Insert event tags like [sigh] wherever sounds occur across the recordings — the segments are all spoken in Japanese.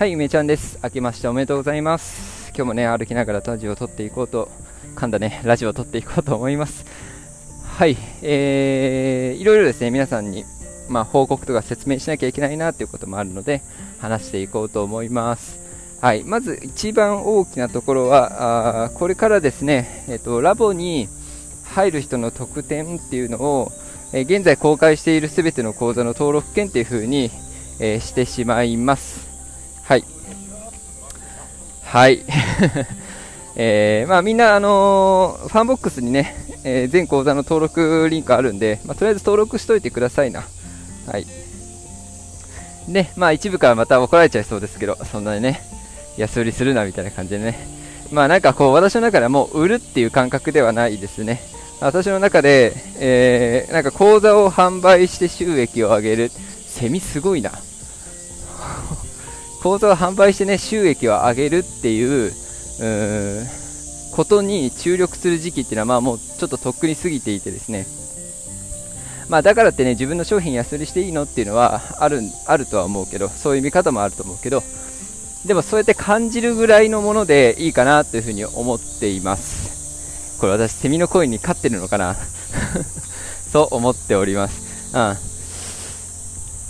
はい、梅ちゃんです。明けましておめでとうございます。今日もね、歩きながらラジオを撮っていこうと、噛んだね、ラジオを撮っていこうと思います。はい、えー、いろいろですね、皆さんに、まあ、報告とか説明しなきゃいけないなということもあるので、話していこうと思います。はい、まず一番大きなところは、あこれからですね、えっ、と、ラボに入る人の特典っていうのを、えー、現在公開しているすべての講座の登録権っていう風に、えー、してしまいます。はい。[laughs] えー、まあみんな、あのー、ファンボックスにね、えー、全講座の登録リンクあるんで、まあ、とりあえず登録しといてくださいな。はい。で、まあ一部からまた怒られちゃいそうですけど、そんなにね、安売りするなみたいな感じでね。まあなんかこう、私の中ではもう売るっていう感覚ではないですね。私の中で、えー、なんか講座を販売して収益を上げる。セミすごいな。口座を販売してね、収益を上げるっていう、うことに注力する時期っていうのは、まあもうちょっととっくに過ぎていてですね、まあだからってね、自分の商品安売りしていいのっていうのはある、あるとは思うけど、そういう見方もあると思うけど、でもそうやって感じるぐらいのものでいいかなというふうに思っています。これ私、セミの声に勝ってるのかな？[laughs] そう思っております。うん。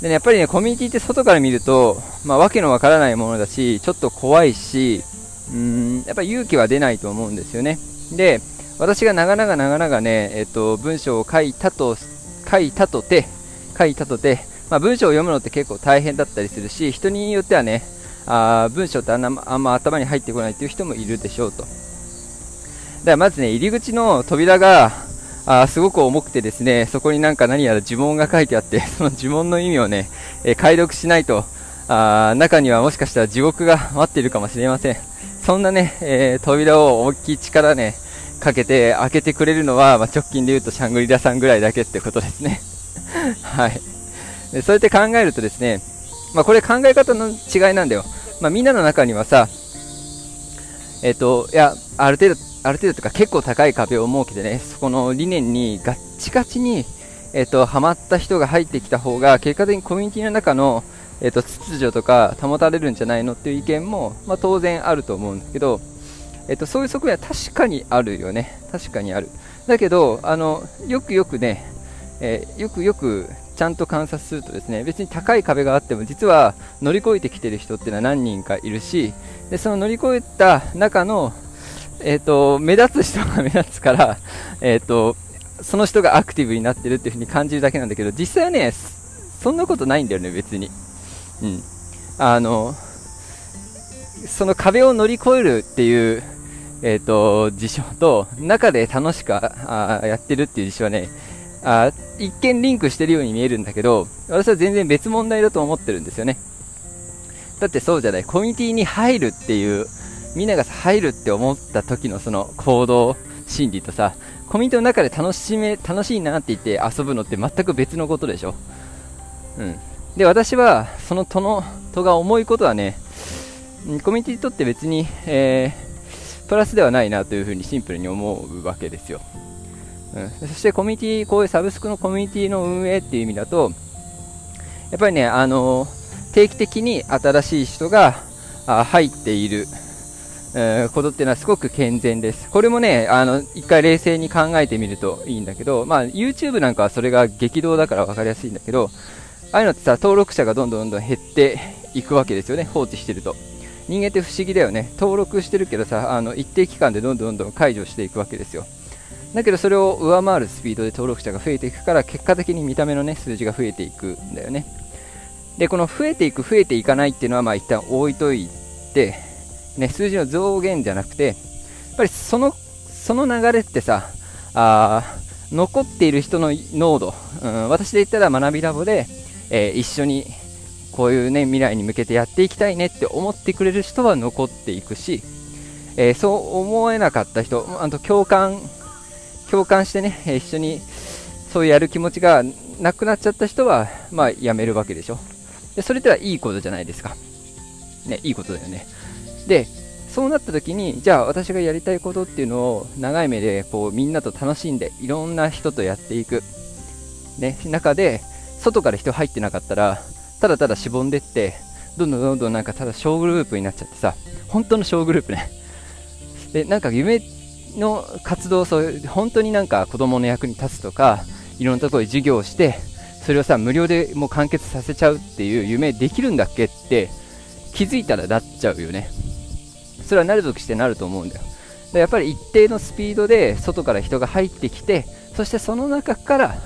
でね、やっぱりね、コミュニティって外から見ると、まあ、わけのわからないものだし、ちょっと怖いし、うーん、やっぱ勇気は出ないと思うんですよね。で、私が長々長々ね、えっと、文章を書いたと、書いたとて、書いたとて、まあ、文章を読むのって結構大変だったりするし、人によってはね、あ文章ってあんなあんま頭に入ってこないという人もいるでしょうと。だからまずね、入り口の扉が、あすごく重くてですね、そこになんか何やら呪文が書いてあって、[laughs] その呪文の意味をね、えー、解読しないと、あ中にはもしかしたら地獄が待っているかもしれません。そんなね、えー、扉を大きい力ね、かけて開けてくれるのは、まあ、直近で言うとシャングリラさんぐらいだけってことですね。[laughs] はい。でそうやって考えるとですね、まあ、これ考え方の違いなんだよ。まあ、みんなの中にはさ、えっ、ー、と、いや、ある程度ある程度とか結構高い壁を設けてね、そこの理念にガッチガチに、えっ、ー、と、ハマった人が入ってきた方が、結果的にコミュニティの中の、えっ、ー、と、秩序とか保たれるんじゃないのっていう意見も、まあ、当然あると思うんですけど、えっ、ー、と、そういう側面は確かにあるよね。確かにある。だけど、あの、よくよくね、えよくよくちゃんと観察するとですね別に高い壁があっても実は乗り越えてきてる人っていうのは何人かいるしでその乗り越えた中のえっ、ー、と、目立つ人が目立つから、えっ、ー、と、その人がアクティブになってるっていう風に感じるだけなんだけど、実際はね、そんなことないんだよね、別に。うん。あの、その壁を乗り越えるっていう、えっ、ー、と、事象と、中で楽しくあやってるっていう事象はね、あ一見リンクしてるように見えるんだけど、私は全然別問題だと思ってるんですよね。だってそうじゃない、コミュニティに入るっていうみんなが入るって思った時のその行動心理とさ、コミュニティの中で楽しめ、楽しいなって言って遊ぶのって全く別のことでしょ。うん。で、私は、そのとの、とが重いことはね、コミュニティにとって別に、えー、プラスではないなというふうにシンプルに思うわけですよ。うん、そしてコミュニティ、こういうサブスクのコミュニティの運営っていう意味だと、やっぱりね、あの定期的に新しい人が入っている、えー、ことっていうのはすごく健全です。これもね、あの、一回冷静に考えてみるといいんだけど、まあ、YouTube なんかはそれが激動だから分かりやすいんだけど、ああいうのってさ、登録者がどんどんどんどん減っていくわけですよね、放置してると。人間って不思議だよね。登録してるけどさ、あの、一定期間でどんどんどんどん解除していくわけですよ。だけどそれを上回るスピードで登録者が増えていくから、結果的に見た目のね、数字が増えていくんだよね。で、この増えていく、増えていかないっていうのは、まあ一旦置いといて、ね、数字の増減じゃなくて、やっぱりその、その流れってさ、あ残っている人の濃度、うん、私で言ったら学びラボで、えー、一緒にこういうね、未来に向けてやっていきたいねって思ってくれる人は残っていくし、えー、そう思えなかった人、あと共感、共感してね、一緒にそうやる気持ちがなくなっちゃった人は、まあ、やめるわけでしょ。で、それってはいいことじゃないですか。ね、いいことだよね。で、そうなった時に、じゃあ私がやりたいことっていうのを長い目でこうみんなと楽しんで、いろんな人とやっていく。ね、中で、外から人入ってなかったら、ただただしぼんでって、どんどんどんどんなんかただ小グループになっちゃってさ本当の小グループね [laughs] でなんか夢の活動そう本当になんか子供の役に立つとかいろんなところで授業をしてそれをさ無料でもう完結させちゃうっていう夢できるんだっけって気づいたらなっちゃうよねそれはなるときしてなると思うんだよ。でやっぱり一定のスピードで外から人が入ってきてそしてその中から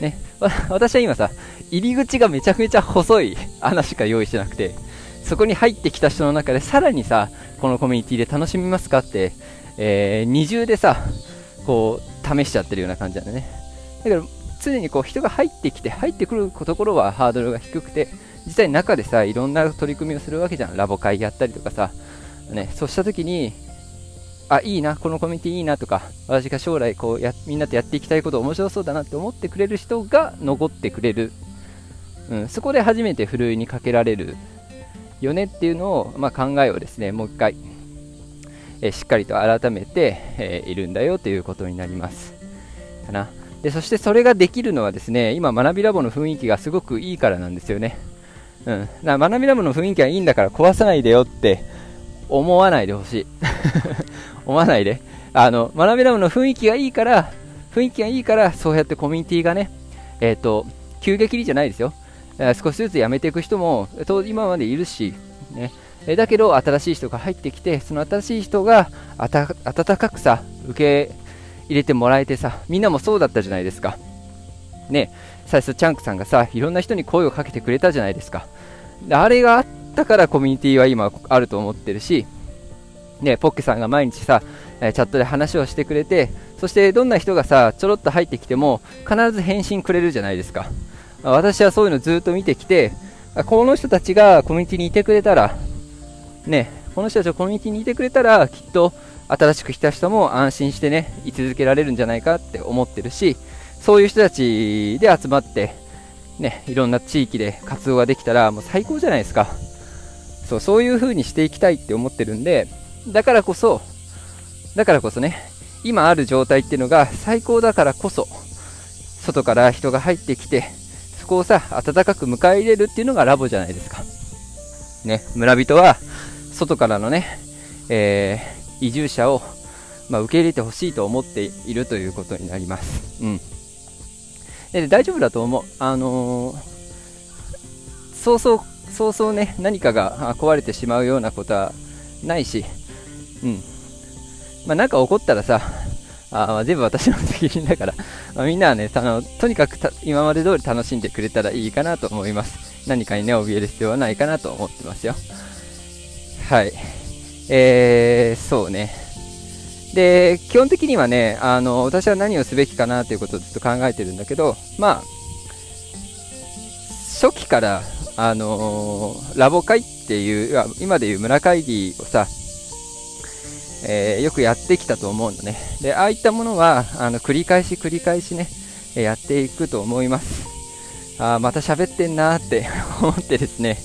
ね [laughs] 私は今さ入り口がめちゃくちゃ細い穴しか用意してなくてそこに入ってきた人の中でさらにさこのコミュニティで楽しみますかって、えー、二重でさこう試しちゃってるような感じなんだね。だから常にこう人が入ってきて入ってくるところはハードルが低くて実際中でさいろんな取り組みをするわけじゃん。ラボ会やったりとかさ、ね、そうした時にあいいなこのコミュニティいいなとか私が将来こうやみんなとやっていきたいこと面白そうだなって思ってくれる人が残ってくれる、うん、そこで初めてふるいにかけられる。よねっていうのを、まあ、考えをですねもう一回、えー、しっかりと改めて、えー、いるんだよということになります。かな。でそしてそれができるのはですね今学びラボの雰囲気がすごくいいからなんですよね。うん、学びラボの雰囲気はいいんだから壊さないでよって思わないでほしい。[laughs] 思わないで。あの学びラボの雰囲気がいいから雰囲気がいいからそうやってコミュニティがねえっ、ー、と急激にじゃないですよ。少しずつ辞めていく人も今までいるし、ね、だけど新しい人が入ってきてその新しい人が温かくさ受け入れてもらえてさみんなもそうだったじゃないですか。ね。最初チャンクさんがさいろんな人に声をかけてくれたじゃないですか。あれがあったからコミュニティは今あると思ってるしねポッケさんが毎日さチャットで話をしてくれてそしてどんな人がさちょろっと入ってきても必ず返信くれるじゃないですか私はそういうのずっと見てきて、この人たちがコミュニティにいてくれたら、ね、この人たちがコミュニティにいてくれたら、きっと新しく来た人も安心してね、居続けられるんじゃないかって思ってるし、そういう人たちで集まって、ね、いろんな地域で活動ができたら、もう最高じゃないですか。そう、そういう風にしていきたいって思ってるんで、だからこそ、だからこそね、今ある状態っていうのが最高だからこそ、外から人が入ってきて、そこをさ、温かく迎え入れるっていうのがラボじゃないですか。ね、村人は、外からのね、えー、移住者を、まあ、受け入れてほしいと思っているということになります。うん。で大丈夫だと思う。あのー、そうそう、そうそうね、何かが壊れてしまうようなことはないし、うん。まあ、なんか起こったらさ、ああ、全部私の責任だから、ま、みんなはね、あのとにかく今まで通り楽しんでくれたらいいかなと思います。何かにね、怯える必要はないかなと思ってますよ。はい。えー、そうね。で、基本的にはね、あの、私は何をすべきかなということをずっと考えてるんだけど、まあ、初期から、あのー、ラボ会っていう、今でいう村会議をさ、えー、よくやってきたと思うのね。で、ああいったものは、あの、繰り返し繰り返しね、えやっていくと思います。あまた喋ってんなって [laughs] 思ってですね、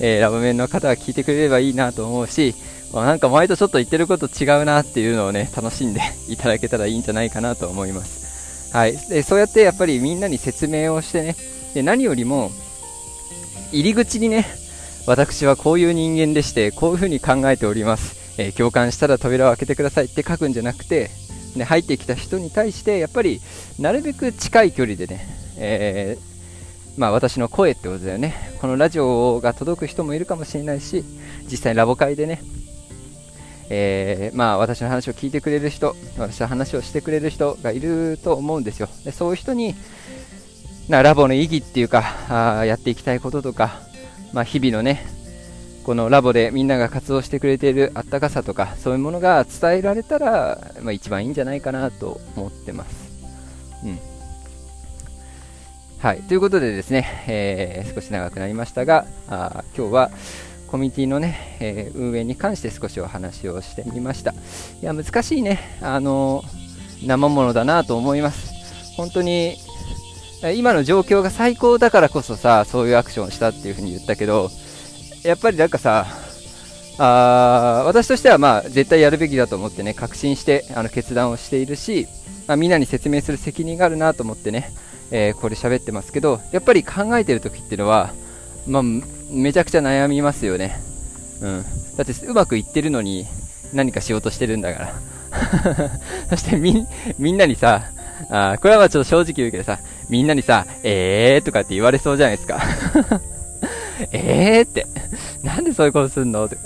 えー、ラブメンの方は聞いてくれればいいなと思うし、まあ、なんか前とちょっと言ってること違うなっていうのをね、楽しんで [laughs] いただけたらいいんじゃないかなと思います。はい。で、そうやってやっぱりみんなに説明をしてね、で、何よりも、入り口にね、私はこういう人間でして、こういうふうに考えております。えー、共感したら扉を開けてくださいって書くんじゃなくて、ね、入ってきた人に対してやっぱりなるべく近い距離でね、えー、まあ、私の声ってことだよねこのラジオが届く人もいるかもしれないし実際ラボ会でね、えー、まあ、私の話を聞いてくれる人私の話をしてくれる人がいると思うんですよでそういう人になラボの意義っていうかあやっていきたいこととか、まあ、日々のねこのラボでみんなが活動してくれているあったかさとかそういうものが伝えられたら、まあ、一番いいんじゃないかなと思ってます。うんはい、ということでですね、えー、少し長くなりましたがあ今日はコミュニティのね、えー、運営に関して少しお話をしてみました。いや難しいね、あの生ものだなと思います。本当に今の状況が最高だからこそさそういうアクションをしたっていうふうに言ったけどやっぱりなんかさ、あ私としてはまあ絶対やるべきだと思ってね、確信してあの決断をしているし、まあ、みんなに説明する責任があるなと思ってね、えー、これ喋ってますけど、やっぱり考えてる時っていうのは、まあ、めちゃくちゃ悩みますよね。うん。だってうまくいってるのに何かしようとしてるんだから。[laughs] そしてみ、みんなにさ、あこれはまあちょっと正直言うけどさ、みんなにさ、えーとかって言われそうじゃないですか。[laughs] えーって、なんでそういうことすんのとか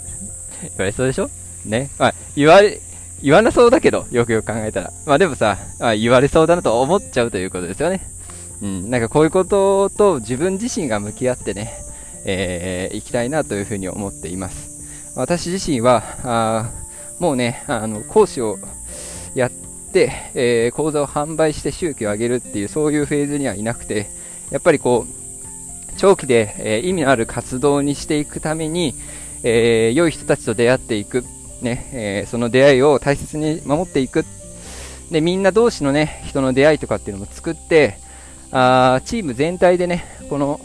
言われそうでしょ？ね。まあ、言われ、言わなそうだけど、よくよく考えたら。まあでもさ、まあ、言われそうだなと思っちゃうということですよね。うん、なんかこういうことと自分自身が向き合ってね、えー、行きたいなというふうに思っています。私自身は、あもうね、あの、講師をやっ、えー、講座を販売して収益を上げるっていう、そういうフェーズにはいなくて、やっぱりこう、長期で、えー、意味のある活動にしていくために、えー、良い人たちと出会っていく、ね、え、その出会いを大切に守っていく。で、みんな同士のね、人の出会いとかっていうのも作って、あチーム全体でね、この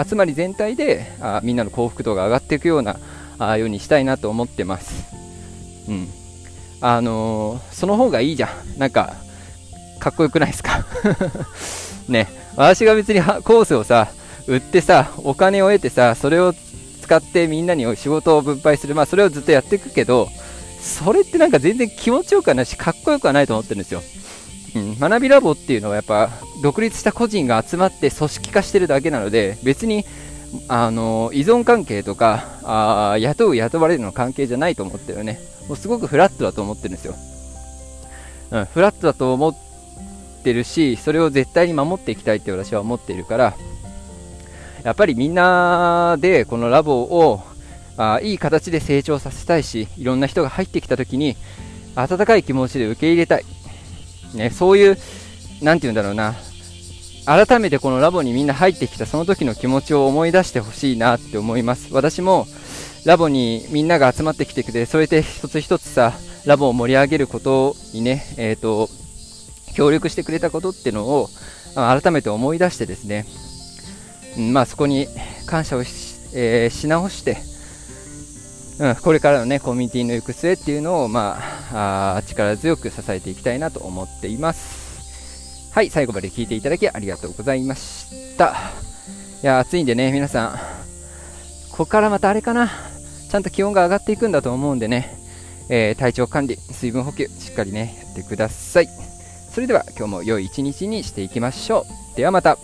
集まり全体であみんなの幸福度が上がっていくようなあようにしたいなと思ってます。うん。あのー、その方がいいじゃん。なんか、かっこよくないですか？[laughs] ね、私が別にコースをさ、売ってさ、お金を得てさ、それを使ってみんなに仕事を分配する、まあそれをずっとやっていくけど、それってなんか全然気持ちよくはないし、かっこよくはないと思ってるんですよ。うん、学びラボっていうのはやっぱ独立した個人が集まって組織化してるだけなので別にあの依存関係とかあ雇う雇われるの関係じゃないと思ってるね。もうすごくフラットだと思ってるんですよ、うん、フラットだと思ってるしそれを絶対に守っていきたいって私は思っているからやっぱりみんなでこのラボをあいい形で成長させたいしいろんな人が入ってきた時に温かい気持ちで受け入れたい。ね、そういう、なんて言うんだろうな、改めてこのラボにみんな入ってきたその時の気持ちを思い出してほしいなって思います。私もラボにみんなが集まってきてくれて、それで一つ一つさ、ラボを盛り上げることにね、えっ、ー、と、協力してくれたことっていうのを改めて思い出してですね、うん、まあそこに感謝をし,、えー、し直して、うん、これからのね、コミュニティの行く末っていうのを、まあ、あ力強く支えていきたいなと思っています。はい、最後まで聞いていただきありがとうございました。いや、暑いんでね、皆さん、ここからまたあれかな、ちゃんと気温が上がっていくんだと思うんでね、えー、体調管理、水分補給、しっかりね、やってください。それでは今日も良い一日にしていきましょう。ではまた。